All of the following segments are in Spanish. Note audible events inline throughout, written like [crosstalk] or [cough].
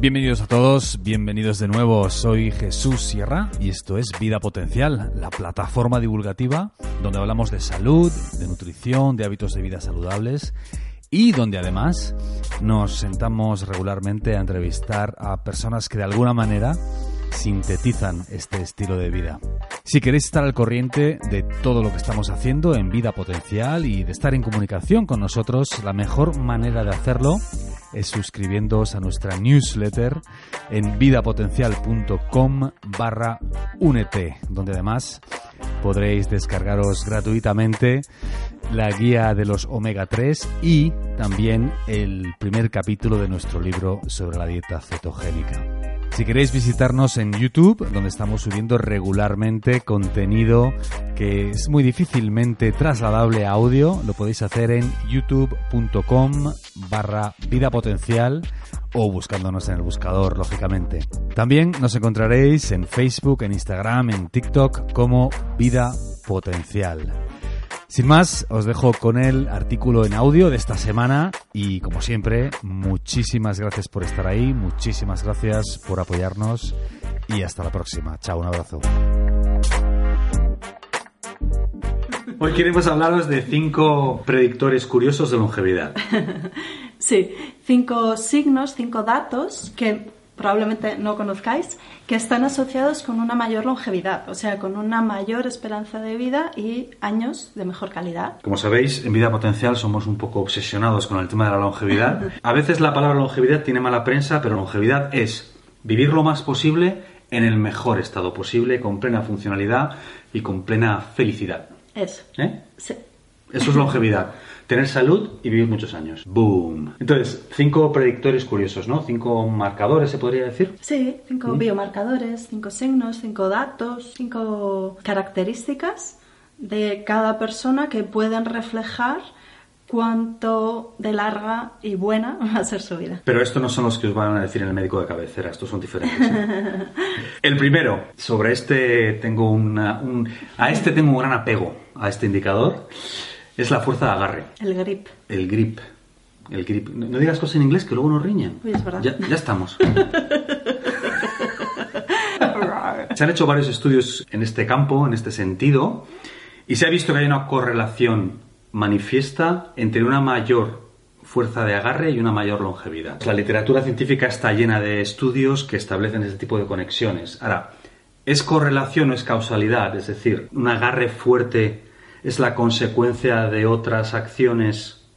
Bienvenidos a todos, bienvenidos de nuevo. Soy Jesús Sierra y esto es Vida Potencial, la plataforma divulgativa donde hablamos de salud, de nutrición, de hábitos de vida saludables y donde además nos sentamos regularmente a entrevistar a personas que de alguna manera sintetizan este estilo de vida. Si queréis estar al corriente de todo lo que estamos haciendo en Vida Potencial y de estar en comunicación con nosotros, la mejor manera de hacerlo suscribiéndoos a nuestra newsletter en vidapotencial.com barra únete, donde además podréis descargaros gratuitamente la guía de los omega 3 y también el primer capítulo de nuestro libro sobre la dieta cetogénica. Si queréis visitarnos en YouTube, donde estamos subiendo regularmente contenido que es muy difícilmente trasladable a audio, lo podéis hacer en youtube.com barra vida potencial o buscándonos en el buscador, lógicamente. También nos encontraréis en Facebook, en Instagram, en TikTok como Vida Potencial. Sin más, os dejo con el artículo en audio de esta semana y como siempre, muchísimas gracias por estar ahí, muchísimas gracias por apoyarnos y hasta la próxima. Chao, un abrazo. Hoy queremos hablaros de cinco predictores curiosos de longevidad. [laughs] Sí, cinco signos, cinco datos que probablemente no conozcáis, que están asociados con una mayor longevidad, o sea, con una mayor esperanza de vida y años de mejor calidad. Como sabéis, en Vida Potencial somos un poco obsesionados con el tema de la longevidad. [laughs] A veces la palabra longevidad tiene mala prensa, pero longevidad es vivir lo más posible en el mejor estado posible, con plena funcionalidad y con plena felicidad. Eso. ¿Eh? Sí. Eso es longevidad. Tener salud y vivir muchos años. Boom. Entonces, cinco predictores curiosos, ¿no? Cinco marcadores, se podría decir. Sí, cinco ¿Mm? biomarcadores, cinco signos, cinco datos, cinco características de cada persona que pueden reflejar cuánto de larga y buena [laughs] va a ser su vida. Pero estos no son los que os van a decir en el médico de cabecera, estos son diferentes. ¿eh? [laughs] el primero, sobre este tengo una, un, a este tengo un gran apego, a este indicador, es la fuerza de agarre. El grip. El grip. El grip. No, no digas cosas en inglés que luego nos riñan. Uy, es verdad. Ya, ya estamos. [laughs] se han hecho varios estudios en este campo, en este sentido, y se ha visto que hay una correlación manifiesta entre una mayor fuerza de agarre y una mayor longevidad. La literatura científica está llena de estudios que establecen este tipo de conexiones. Ahora, ¿es correlación o es causalidad? Es decir, un agarre fuerte es la consecuencia de otras acciones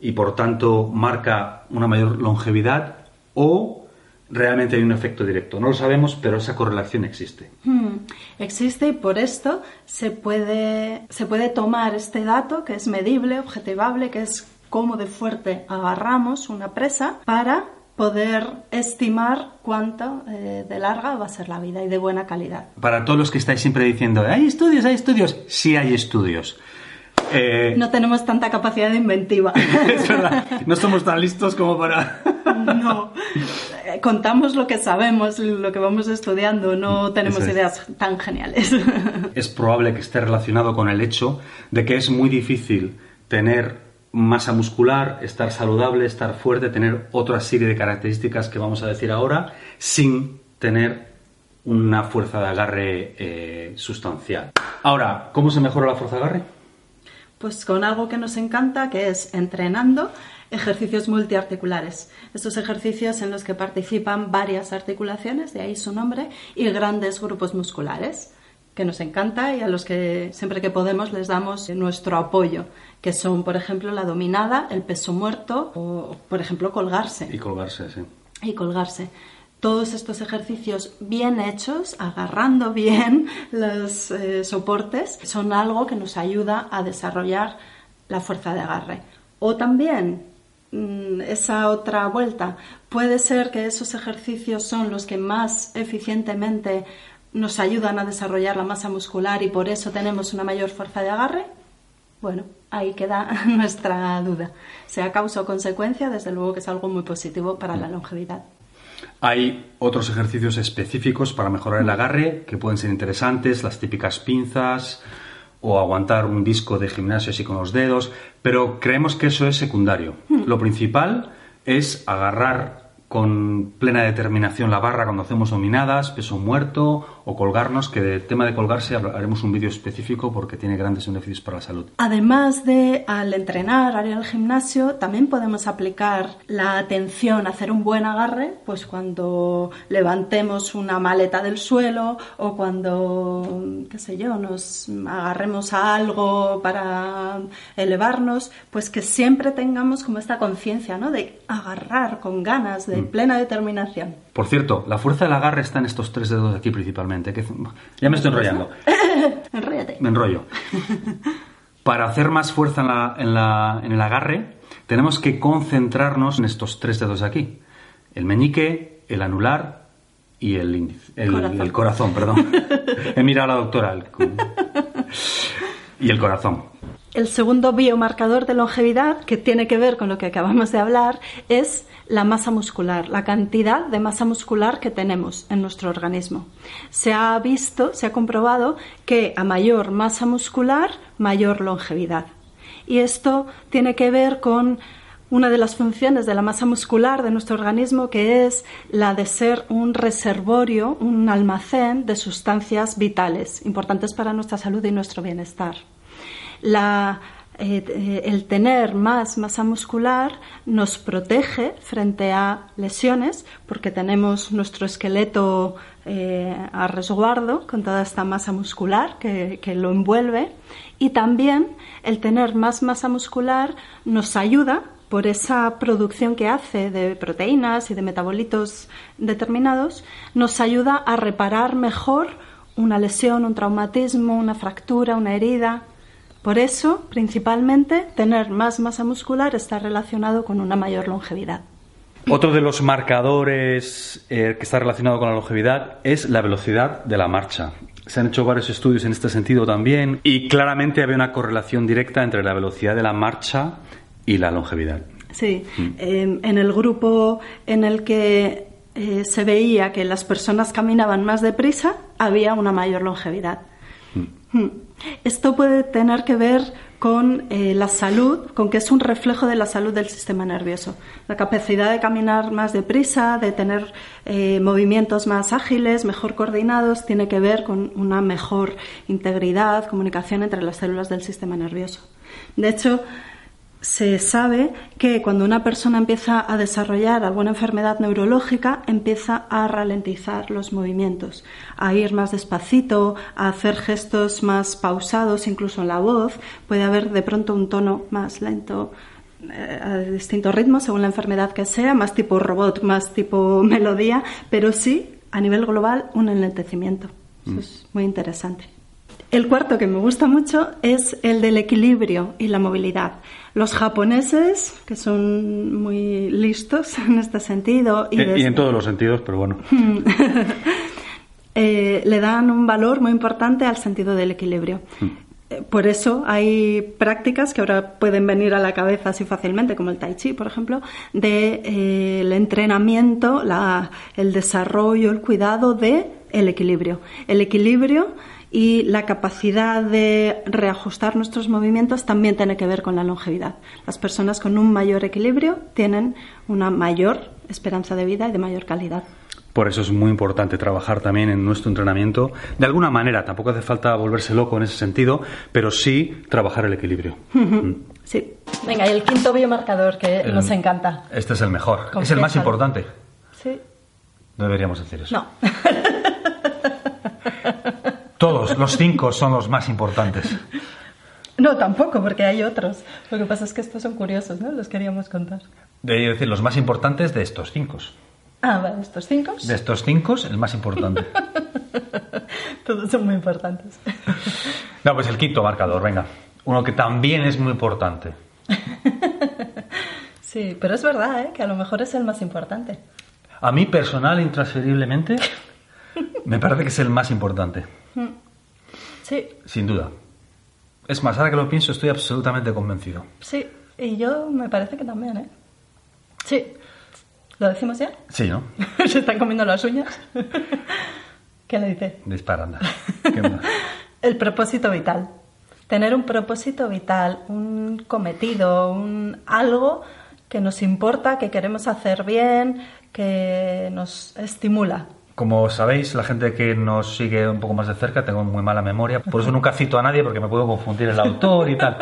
y por tanto marca una mayor longevidad o realmente hay un efecto directo. No lo sabemos, pero esa correlación existe. Hmm, Existe y por esto se puede, se puede tomar este dato que es medible, objetivable, que es cómo de fuerte agarramos una presa para poder estimar cuánto eh, de larga va a ser la vida y de buena calidad. Para todos los que estáis siempre diciendo, hay estudios, hay estudios, sí hay estudios. Eh, No tenemos tanta capacidad de inventiva. [laughs] es verdad, no somos tan listos como para... [laughs] no. [laughs] Contamos lo que sabemos, lo que vamos estudiando, no tenemos Eso es. ideas tan geniales. [laughs] es probable que esté relacionado con el hecho de que es muy difícil tener masa muscular, estar saludable, estar fuerte, tener otra serie de características que vamos a decir ahora, sin tener una fuerza de agarre eh, sustancial. Ahora, ¿cómo se mejora la fuerza de agarre? Pues con algo que nos encanta, que es entrenando ejercicios multiarticulares. Estos ejercicios en los que participan varias articulaciones, de ahí su nombre, y grandes grupos musculares, que nos encanta y a los que siempre que podemos les damos nuestro apoyo, que son, por ejemplo, la dominada, el peso muerto o, por ejemplo, colgarse Y colgarse, sí. y colgarse. Todos estos ejercicios bien hechos, agarrando bien [laughs] los eh, soportes, son algo que nos ayuda a desarrollar la fuerza de agarre. O también, esa otra vuelta, puede ser que esos ejercicios son los que más eficientemente nos ayudan a desarrollar la masa muscular y por eso tenemos una mayor fuerza de agarre. Bueno, ahí queda [laughs] nuestra duda. Sea causa o consecuencia, desde luego que es algo muy positivo para la longevidad. Hay otros ejercicios específicos para mejorar el agarre que pueden ser interesantes, las típicas pinzas o aguantar un disco de gimnasio así con los dedos, pero creemos que eso es secundario. Lo principal es agarrar con plena determinación la barra cuando hacemos dominadas, peso muerto o colgarnos, que del tema de colgarse haremos un vídeo específico porque tiene grandes beneficios para la salud. Además de al entrenar, al ir al gimnasio, también podemos aplicar la atención, hacer un buen agarre, pues cuando levantemos una maleta del suelo o cuando, qué sé yo, nos agarremos a algo para elevarnos, pues que siempre tengamos como esta conciencia, ¿no? De agarrar con ganas, de Mm. plena determinación. Por cierto, la fuerza del agarre está en estos tres dedos de aquí principalmente. Que... Ya me estoy enrollando. [laughs] Enróllate. Me enrollo. Para hacer más fuerza en, el agarre, tenemos que concentrarnos en estos tres dedos de aquí. El meñique, el anular y el índice. El corazón, perdón. [laughs] He mirado a la doctora. y el corazón. El segundo biomarcador de longevidad, que tiene que ver con lo que acabamos de hablar, es la masa muscular, la cantidad de masa muscular que tenemos en nuestro organismo. Se ha visto, se ha comprobado que a mayor masa muscular, mayor longevidad. Y esto tiene que ver con una de las funciones de la masa muscular de nuestro organismo, que es la de ser un reservorio, un almacén de sustancias vitales, importantes para nuestra salud y nuestro bienestar. Eh, eh, el tener más masa muscular nos protege frente a lesiones porque tenemos nuestro esqueleto eh, a resguardo con toda esta masa muscular que, lo envuelve y también el tener más masa muscular nos ayuda por esa producción que hace de proteínas y de metabolitos determinados, nos ayuda a reparar mejor una lesión, un traumatismo, una fractura, una herida. Por eso, principalmente, tener más masa muscular está relacionado con una mayor longevidad. Otro de los marcadores eh, que está relacionado con la longevidad es la velocidad de la marcha. Se han hecho varios estudios en este sentido también y claramente había una correlación directa entre la velocidad de la marcha y la longevidad. Sí, mm. en el grupo en el que eh, se veía que las personas caminaban más deprisa, había una mayor longevidad. Mm. Mm. Esto puede tener que ver con eh, la salud, con que es un reflejo de la salud del sistema nervioso. La capacidad de caminar más deprisa, de tener eh, movimientos más ágiles, mejor coordinados, tiene que ver con una mejor integridad, comunicación entre las células del sistema nervioso. De hecho, se sabe que cuando una persona empieza a desarrollar alguna enfermedad neurológica, empieza a ralentizar los movimientos, a ir más despacito, a hacer gestos más pausados, incluso en la voz. Puede haber de pronto un tono más lento, eh, a distintos ritmos, según la enfermedad que sea, más tipo robot, más tipo [laughs] melodía, pero sí, a nivel global, un enlentecimiento. Eso mm. es muy interesante. El cuarto que me gusta mucho es el del equilibrio y la movilidad. Los japoneses, que son muy listos [laughs] en este sentido. Y, en todos los sentidos, pero bueno. [laughs] Eh, le dan un valor muy importante al sentido del equilibrio. Hmm. Eh, por eso hay prácticas que ahora pueden venir a la cabeza así fácilmente, como el tai chi, por ejemplo, de eh, el entrenamiento, el desarrollo, el cuidado de el equilibrio. El equilibrio y la capacidad de reajustar nuestros movimientos también tiene que ver con la longevidad. Las personas con un mayor equilibrio tienen una mayor esperanza de vida y de mayor calidad. Por eso es muy importante trabajar también en nuestro entrenamiento. De alguna manera, tampoco hace falta volverse loco en ese sentido, pero sí trabajar el equilibrio. Mm. Sí. Venga, y el quinto biomarcador que nos encanta. Este es el mejor. Es el más importante. Sí. No deberíamos decir eso. No. [laughs] Todos, los cinco son los más importantes. No, tampoco, porque hay otros. Lo que pasa es que estos son curiosos, ¿no? Los queríamos contar. Debería decir los más importantes de estos cinco. Ah, vale, estos cinco. De estos cinco, el más importante. [laughs] Todos son muy importantes. [laughs] no, pues el quinto marcador, venga. Uno que también es muy importante. [laughs] sí, pero es verdad, ¿eh? Que a lo mejor es el más importante. A mí personal, intransferiblemente, me parece que es el más importante. Sí. Sin duda. Es más, ahora que lo pienso, estoy absolutamente convencido. Sí, y yo me parece que también, ¿eh? Sí. ¿Lo decimos ya? Sí, ¿no? [laughs] Se están comiendo las uñas. [laughs] ¿Qué le dice? Dispara, [laughs] El propósito vital. Tener un propósito vital, un cometido, un algo que nos importa, que queremos hacer bien, que nos estimula. Como sabéis, la gente que nos sigue un poco más de cerca, tengo muy mala memoria, por eso nunca cito a nadie porque me puedo confundir el autor y tal.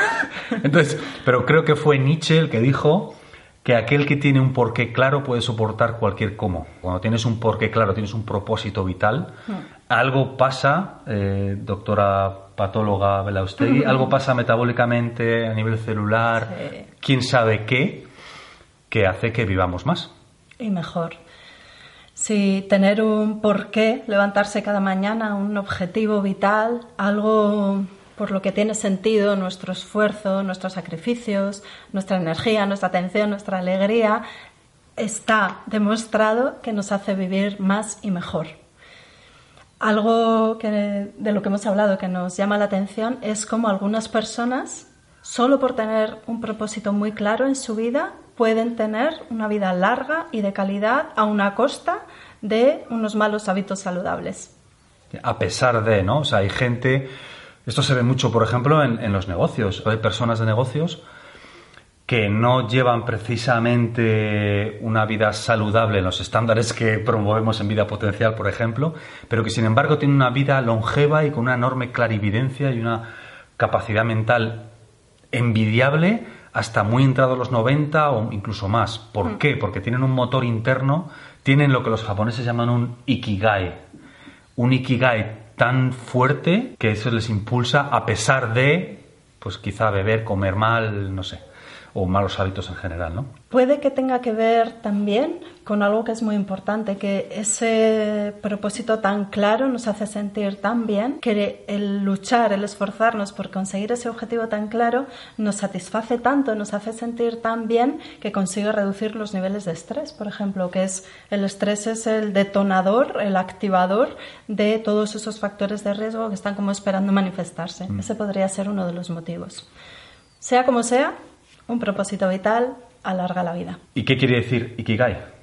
[laughs] Entonces, pero creo que fue Nietzsche el que dijo que aquel que tiene un porqué claro puede soportar cualquier cómo. Cuando tienes un porqué claro, tienes un propósito vital, hmm. algo pasa, eh, doctora patóloga Belaustegui, [laughs] algo pasa metabólicamente a nivel celular, quién sabe qué, que hace que vivamos más. Y mejor. Si tener un porqué, levantarse cada mañana, un objetivo vital, algo por lo que tiene sentido nuestro esfuerzo, nuestros sacrificios, nuestra energía, nuestra atención, nuestra alegría, está demostrado que nos hace vivir más y mejor. Algo que, de lo que hemos hablado que nos llama la atención es cómo algunas personas, solo por tener un propósito muy claro en su vida, pueden tener una vida larga y de calidad a una costa de unos malos hábitos saludables. A pesar de, ¿no? O sea, hay gente esto se ve mucho, por ejemplo, en, los negocios. Hay personas de negocios que no llevan precisamente una vida saludable en los estándares que promovemos en vida potencial, por ejemplo, pero que sin embargo tienen una vida longeva y con una enorme clarividencia y una capacidad mental envidiable hasta muy entrados los 90 o incluso más. ¿Por mm. qué? Porque tienen un motor interno, tienen lo que los japoneses llaman un ikigai. Un ikigai tan fuerte que eso les impulsa a pesar de, pues quizá beber, comer mal, no sé, o malos hábitos en general, ¿no? Puede que tenga que ver también con algo que es muy importante, que ese propósito tan claro nos hace sentir tan bien que el luchar, el esforzarnos por conseguir ese objetivo tan claro nos satisface tanto, nos hace sentir tan bien que consigue reducir los niveles de estrés, por ejemplo, que es el estrés es el detonador, el activador de todos esos factores de riesgo que están como esperando manifestarse. Mm. Ese podría ser uno de los motivos. Sea como sea, un propósito vital alarga la vida. ¿Y qué quiere decir Ikigai?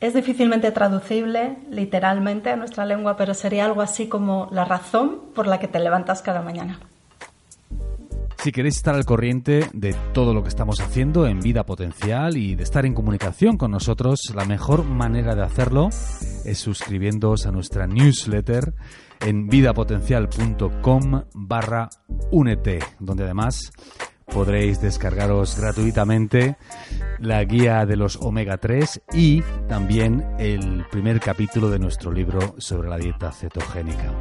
Es difícilmente traducible literalmente a nuestra lengua, pero sería algo así como la razón por la que te levantas cada mañana. Si queréis estar al corriente de todo lo que estamos haciendo en Vida Potencial y de estar en comunicación con nosotros, la mejor manera de hacerlo es suscribiéndoos a nuestra newsletter en vidapotencial.com barra únete, donde además podréis descargaros gratuitamente la guía de los omega 3 y también el primer capítulo de nuestro libro sobre la dieta cetogénica.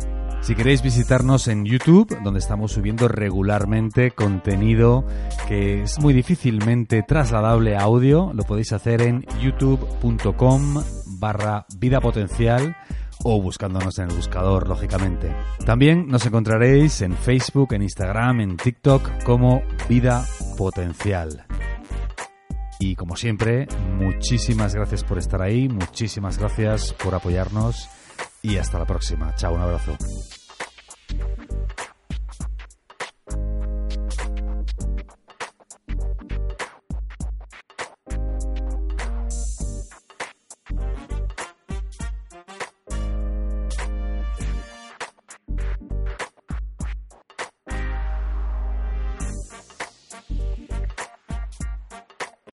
Si queréis visitarnos en YouTube, donde estamos subiendo regularmente contenido que es muy difícilmente trasladable a audio, lo podéis hacer en youtube.com barra potencial o buscándonos en el buscador, lógicamente. También nos encontraréis en Facebook, en Instagram, en TikTok como Vida Potencial. Y como siempre, muchísimas gracias por estar ahí, muchísimas gracias por apoyarnos y hasta la próxima. Chao, un abrazo.